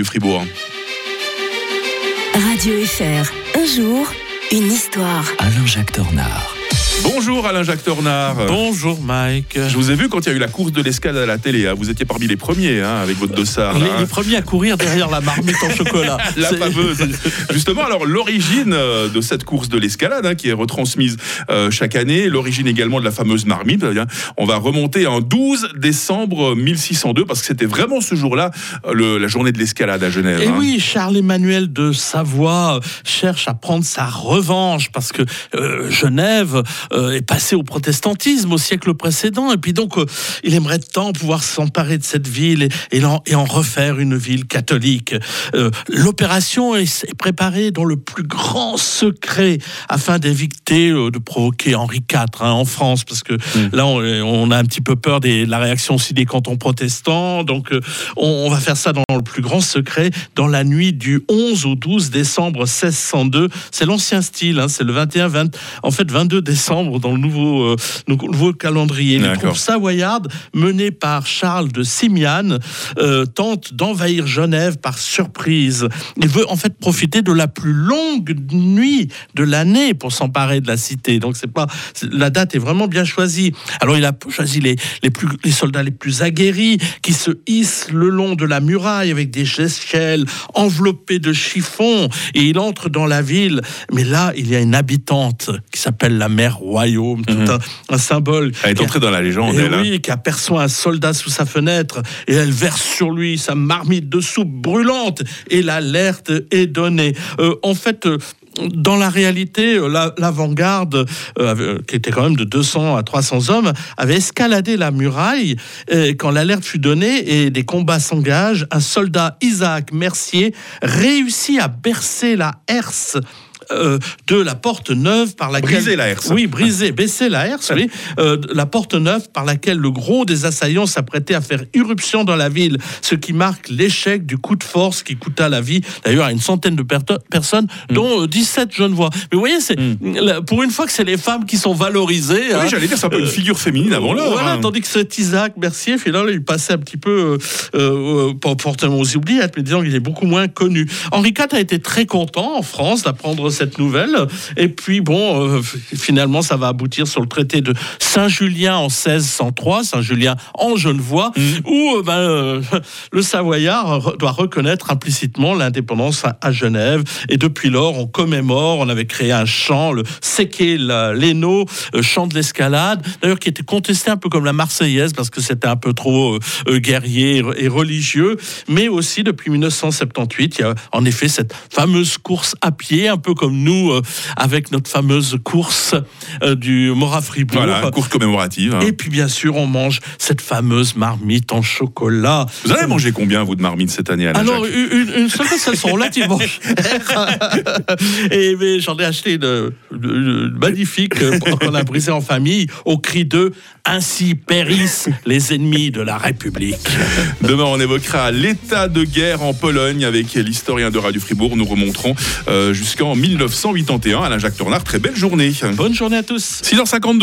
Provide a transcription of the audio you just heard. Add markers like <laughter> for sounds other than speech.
du Fribourg. Radio FR, un jour, une histoire. Alain-Jacques Tornard. Bonjour Alain-Jacques Tornard. Bonjour Mike. Je vous ai vu quand il y a eu la course de l'escalade à la télé. hein. Vous étiez parmi les premiers hein, avec votre dossard. Les, hein. les premiers à courir derrière la marmite en chocolat. <laughs> La fameuse. Justement, alors l'origine euh, de cette course de l'escalade hein, qui est retransmise euh, chaque année, l'origine également de la fameuse marmite, eh on va remonter en 12 décembre 1602 parce que c'était vraiment ce jour-là euh, la journée de l'escalade à Genève. Et. Eh oui, Charles-Emmanuel de Savoie cherche à prendre sa revanche parce que euh, Genève euh, est passée au protestantisme au siècle précédent. Et puis donc, euh, il aimerait tant pouvoir s'emparer de cette ville et, et en, et en refaire une ville catholique. Euh, L'opération est, est préparée dans le plus grand secret afin d'éviter euh, de provoquer Henri IV hein, en France parce que là, on, on a un petit peu peur des- de la réaction aussi des cantons protestants. Donc, euh, on, on va faire ça dans le plus grand secret, dans la nuit du 11 au 12 décembre 1602. C'est l'ancien style, hein, c'est le 21, 20, en fait 22 décembre dans le nouveau, euh, nouveau calendrier. Les troupes savoyardes, menées par Charles de Simiane, euh, tentent d'envahir Genève par surprise. Il veut en fait profiter de la plus longue nuit de l'année pour s'emparer de la cité. Donc c'est pas la date est vraiment bien choisie. Alors il a choisi les, les, plus, les soldats les plus aguerris qui se hissent le long de la muraille avec des échelles enveloppées de chiffons et il entre dans la ville. Mais là, il y a une habitante qui s'appelle la mère Royaume, tout Mhm. un, un symbole. Elle est a- entrée dans la légende. et elle, hein. oui, qui aperçoit un soldat sous sa fenêtre et elle verse sur lui sa marmite de soupe brûlante et l'alerte est donnée. Euh, en fait. euh, dans la réalité, euh, la- l'avant-garde, euh, qui était quand même de 200 à 300 hommes, avait escaladé la muraille et quand l'alerte fut donnée et des combats s'engagent. Un soldat, Isaac Mercier, réussit à bercer la herse euh, de la porte neuve par laquelle Briser la herse. oui briser baisser la herse oui euh, la porte neuve par laquelle le gros des assaillants s'apprêtait à faire irruption dans la ville ce qui marque l'échec du coup de force qui coûta la vie d'ailleurs à une centaine de per- personnes Hmm. dont euh, 17 jeunes voix mais vous voyez c'est la- pour une fois que c'est les femmes qui sont valorisées hein. Oui, j'allais dire, c'est un peu une figure féminine avant l'heure. Voilà, hein. tandis que cet Isaac Mercier, finalement, il passait un petit peu, euh, euh, pas forcément aux oubliettes, mais disons qu'il est beaucoup moins connu. Henri IV a été très content en France d'apprendre cette nouvelle. Et puis, bon, euh, finalement, ça va aboutir sur le traité de Saint-Julien en 1603, Saint-Julien en Genevois, où euh, ben, euh, le Savoyard doit reconnaître implicitement l'indépendance à, à Genève. Et depuis lors, on commémore, on avait créé un chant, le Séqué euh, chant de l'escalade, d'ailleurs qui était contesté un peu comme la Marseillaise parce que c'était un peu trop guerrier et religieux. Mais aussi depuis 1978, il y a en effet cette fameuse course à pied, un peu comme nous euh, avec notre fameuse course euh, du Mora Fribourg. Voilà, course commémorative. hein. Et puis bien sûr, on mange cette fameuse marmite en chocolat. Vous avez mangé combien, vous, de marmite cette année, Alors, une, une, seule elles sont relativement. <laughs> Et mais j'en ai acheté une, une- une magnifique euh, qu'on a brisée en famille au cri de Ainsi périssent les ennemis de la République. Demain, on évoquera l'état de guerre en Pologne avec l'historien de Radio Fribourg. Nous remonterons euh, jusqu'en 1981. Alain Jacques Tornard, très belle journée. Bonne journée à tous. 6h52.